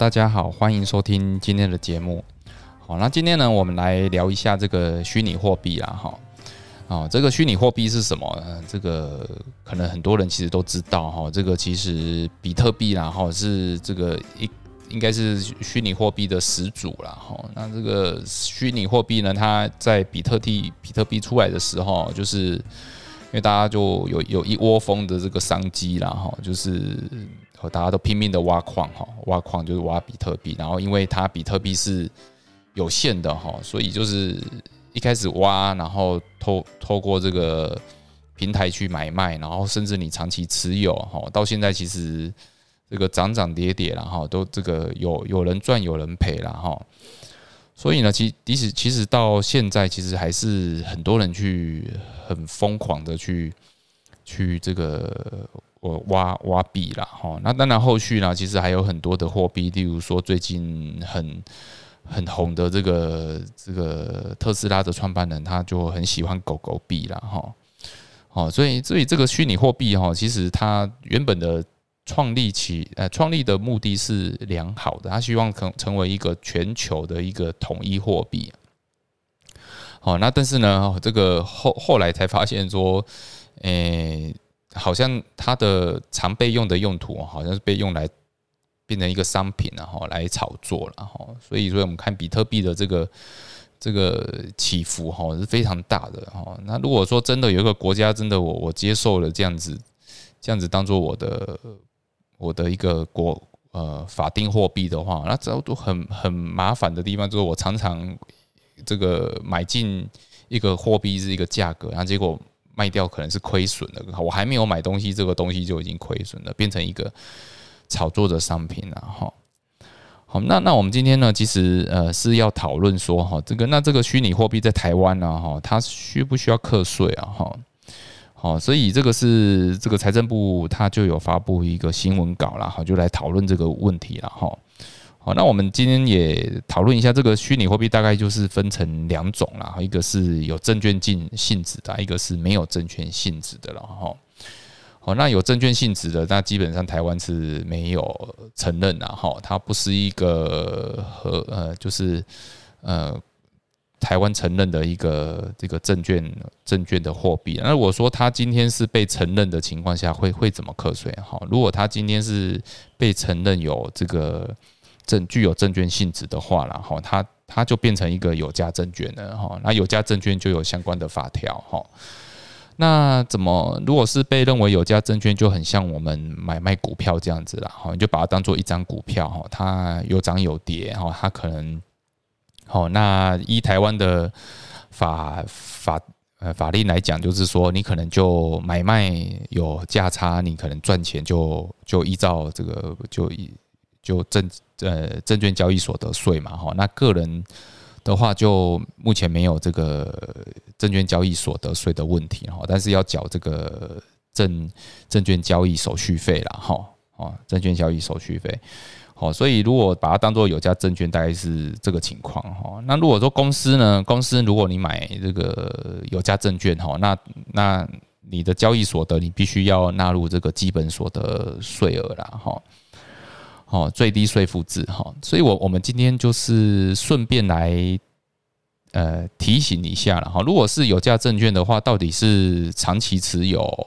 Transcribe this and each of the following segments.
大家好，欢迎收听今天的节目。好，那今天呢，我们来聊一下这个虚拟货币啦，哈。哦，这个虚拟货币是什么？这个可能很多人其实都知道哈。这个其实比特币啦，哈，是这个一应该是虚拟货币的始祖啦，哈。那这个虚拟货币呢，它在比特币比特币出来的时候，就是因为大家就有有一窝蜂的这个商机啦，哈，就是大家都拼命的挖矿哈，挖矿就是挖比特币，然后因为它比特币是有限的哈，所以就是。一开始挖，然后透透过这个平台去买卖，然后甚至你长期持有哈，到现在其实这个涨涨跌跌然后，都这个有有人赚有人赔了哈，所以呢，其即使其实到现在，其实还是很多人去很疯狂的去去这个我挖挖币了哈。那当然后续呢，其实还有很多的货币，例如说最近很。很红的这个这个特斯拉的创办人，他就很喜欢狗狗币了哈。好，所以所以这个虚拟货币哈，其实它原本的创立起呃创立的目的是良好的，他希望成成为一个全球的一个统一货币。好，那但是呢，这个后后来才发现说，诶，好像它的常备用的用途好像是被用来。变成一个商品然后来炒作了哈，所以所以我们看比特币的这个这个起伏哈是非常大的哈。那如果说真的有一个国家真的我我接受了这样子这样子当做我的我的一个国呃法定货币的话，那这都很很麻烦的地方就是我常常这个买进一个货币是一个价格，然后结果卖掉可能是亏损的，我还没有买东西，这个东西就已经亏损了，变成一个。炒作的商品了，哈，好，那那我们今天呢，其实呃是要讨论说哈，这个那这个虚拟货币在台湾呢，哈，它需不需要课税啊，哈，好，所以这个是这个财政部它就有发布一个新闻稿了，哈，就来讨论这个问题了，哈，好，那我们今天也讨论一下这个虚拟货币，大概就是分成两种啦，一个是有证券性性质的，一个是没有证券性质的了，哈。好，那有证券性质的，那基本上台湾是没有承认的哈，它不是一个和呃，就是呃，台湾承认的一个这个证券证券的货币。那我说它今天是被承认的情况下，会会怎么课税？哈，如果它今天是被承认有这个证具有证券性质的话然后它它就变成一个有价证券了哈。那有价证券就有相关的法条哈。那怎么？如果是被认为有价证券，就很像我们买卖股票这样子啦，哈，你就把它当做一张股票，哈，它有涨有跌，哈，它可能，好，那依台湾的法法呃法律来讲，就是说你可能就买卖有价差，你可能赚钱就就依照这个就就证呃证券交易所得税嘛，哈，那个人。的话，就目前没有这个证券交易所得税的问题哈，但是要缴这个证证券交易手续费了哈，哦，证券交易手续费，好，所以如果把它当做有价证券，大概是这个情况哈。那如果说公司呢，公司如果你买这个有价证券哈，那那你的交易所得你必须要纳入这个基本所得税额啦哈。哦，最低税负制哈，所以我我们今天就是顺便来呃提醒一下了哈。如果是有价证券的话，到底是长期持有？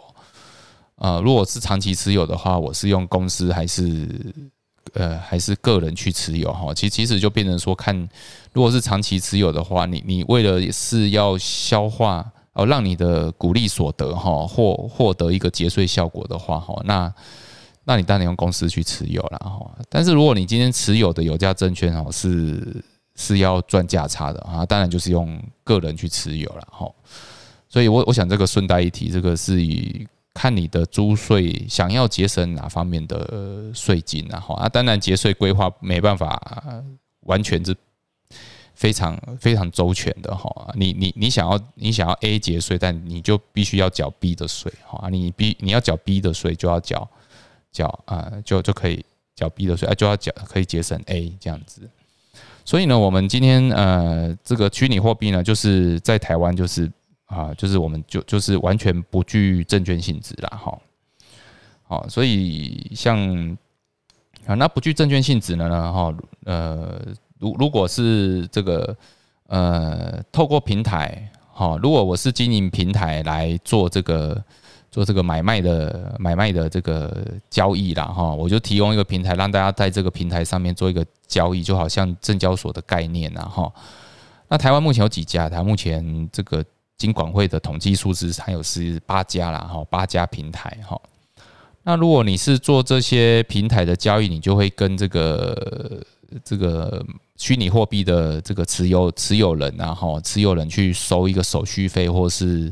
呃，如果是长期持有的话，我是用公司还是呃还是个人去持有哈？其其实就变成说，看如果是长期持有的话，你你为了是要消化哦，让你的股利所得哈获获得一个节税效果的话哈，那。那你当然用公司去持有了哈，但是如果你今天持有的有价证券哦是是要赚价差的啊，当然就是用个人去持有了哈。所以我我想这个顺带一提，这个是以看你的租税想要节省哪方面的税金然后啊，当然节税规划没办法完全是非常非常周全的哈。你你你想要你想要 A 节税，但你就必须要缴 B 的税哈，你 B 你要缴 B 的税就要缴。缴啊，就就可以缴 B 的税，啊，就要缴可以节省 A 这样子。所以呢，我们今天呃，这个虚拟货币呢，就是在台湾就是啊，就是我们就就是完全不具证券性质啦，哈。好，所以像啊，那不具证券性质的呢？哈，呃，如如果是这个呃，透过平台，哈，如果我是经营平台来做这个做这个买卖的买卖的这个交易啦，哈，我就提供一个平台，让大家在这个平台上面做一个交易，就好像证交所的概念呐，哈。那台湾目前有几家？台目前这个金管会的统计数字还有是八家啦，哈，八家平台，哈。那如果你是做这些平台的交易，你就会跟这个这个虚拟货币的这个持有持有人啊，哈，持有人去收一个手续费或是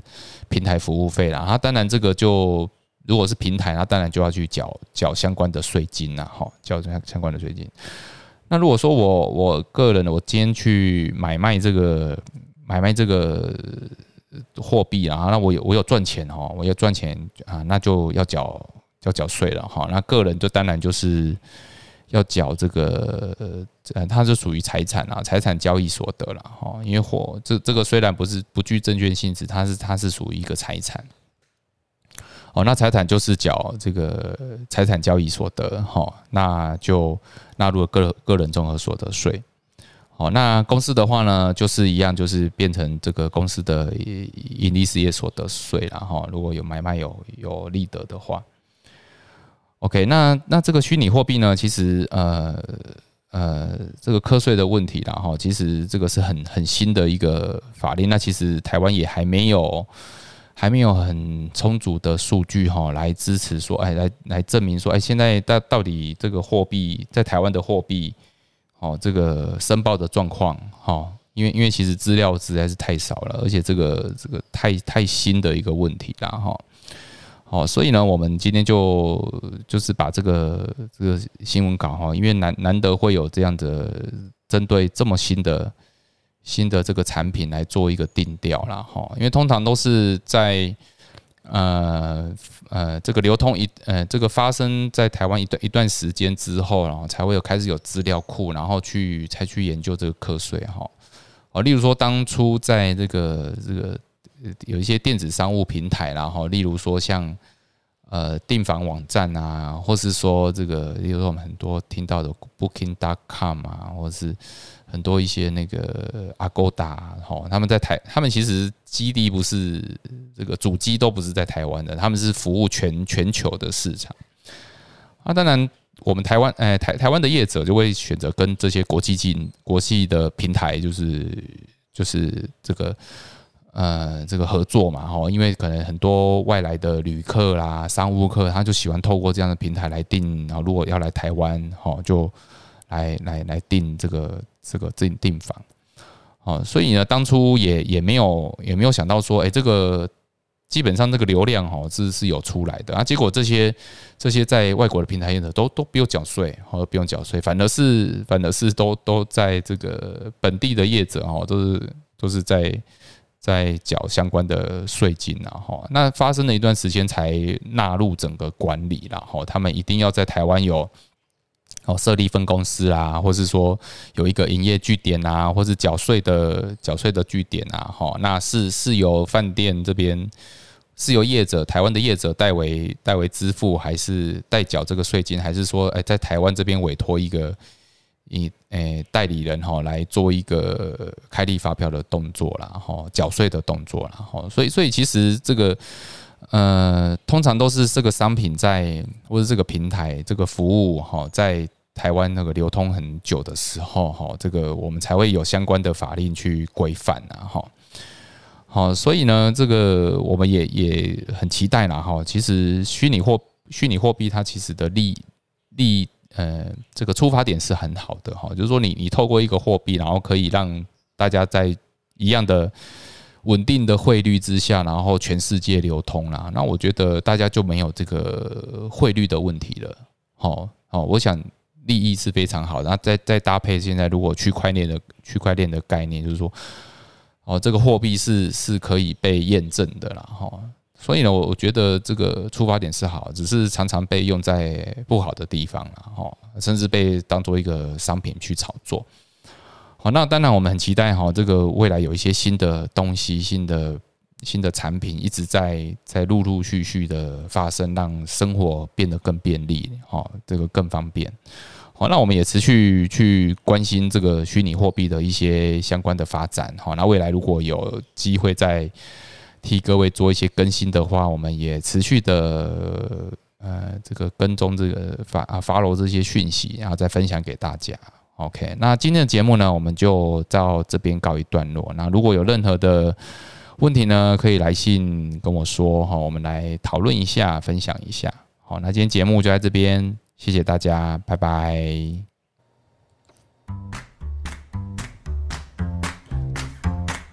平台服务费啦。那当然这个就如果是平台，那当然就要去缴缴相关的税金啦，哈，缴相相关的税金。那如果说我我个人我今天去买卖这个买卖这个货币啊，那我有我有赚钱哈，我要赚钱啊，那就要缴。要缴税了哈，那个人就当然就是要缴这个呃，它是属于财产啊，财产交易所得了哈。因为火这这个虽然不是不具证券性质，它是它是属于一个财产。哦，那财产就是缴这个财产交易所得哈，那就纳入了个个人综合所得税。哦，那公司的话呢，就是一样，就是变成这个公司的盈利事业所得税了哈。如果有买卖有有利得的话。OK，那那这个虚拟货币呢？其实呃呃，这个课税的问题啦哈，其实这个是很很新的一个法令。那其实台湾也还没有还没有很充足的数据哈，来支持说，哎，来来证明说，哎，现在到到底这个货币在台湾的货币哦，这个申报的状况哈，因为因为其实资料实在是太少了，而且这个这个太太新的一个问题啦哈。哦所以呢，我们今天就就是把这个这个新闻稿哈，因为难难得会有这样的针对这么新的新的这个产品来做一个定调了哈，因为通常都是在呃呃这个流通一呃这个发生在台湾一段一段时间之后，然后才会有开始有资料库，然后去才去研究这个课税哈。哦，例如说当初在这个这个。有一些电子商务平台啦，哈，例如说像呃订房网站啊，或是说这个，例如说我们很多听到的 Booking.com 啊，或是很多一些那个 Agoda 哈，他们在台，他们其实基地不是这个主机都不是在台湾的，他们是服务全全球的市场。啊，当然我们台湾，哎，台台湾的业者就会选择跟这些国际进国际的平台，就是就是这个。呃，这个合作嘛，哈，因为可能很多外来的旅客啦、商务客，他就喜欢透过这样的平台来订，然后如果要来台湾，哈，就来来来订这个这个订订房，哦，所以呢，当初也也没有也没有想到说，哎，这个基本上这个流量哈是是有出来的啊，结果这些这些在外国的平台业者都都不用缴税，或不用缴税，反而是反而是都都在这个本地的业者哈，都是都是在。在缴相关的税金然后那发生了一段时间才纳入整个管理然后他们一定要在台湾有哦设立分公司啊，或是说有一个营业据点啊，或是缴税的缴税的据点啊，哈，那是是由饭店这边是由业者台湾的业者代为代为支付，还是代缴这个税金，还是说哎在台湾这边委托一个？以诶代理人哈来做一个开立发票的动作啦，哈缴税的动作啦，哈所以所以其实这个呃通常都是这个商品在或者这个平台这个服务哈在台湾那个流通很久的时候哈，这个我们才会有相关的法令去规范啊哈好，所以呢这个我们也也很期待啦哈，其实虚拟货虚拟货币它其实的利利。呃，这个出发点是很好的哈，就是说你你透过一个货币，然后可以让大家在一样的稳定的汇率之下，然后全世界流通啦。那我觉得大家就没有这个汇率的问题了。好，好，我想利益是非常好。然后再再搭配现在如果区块链的区块链的概念，就是说，哦，这个货币是是可以被验证的啦，哈。所以呢，我我觉得这个出发点是好，只是常常被用在不好的地方了哈，甚至被当做一个商品去炒作。好，那当然我们很期待哈，这个未来有一些新的东西、新的新的产品一直在在陆陆续续的发生，让生活变得更便利，哈，这个更方便。好，那我们也持续去关心这个虚拟货币的一些相关的发展。好，那未来如果有机会在替各位做一些更新的话，我们也持续的呃这个跟踪这个发啊发罗这些讯息，然后再分享给大家。OK，那今天的节目呢，我们就到这边告一段落。那如果有任何的问题呢，可以来信跟我说哈，我们来讨论一下，分享一下。好，那今天节目就在这边，谢谢大家，拜拜。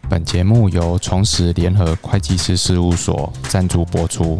本节目由重实联合会计师事务所赞助播出。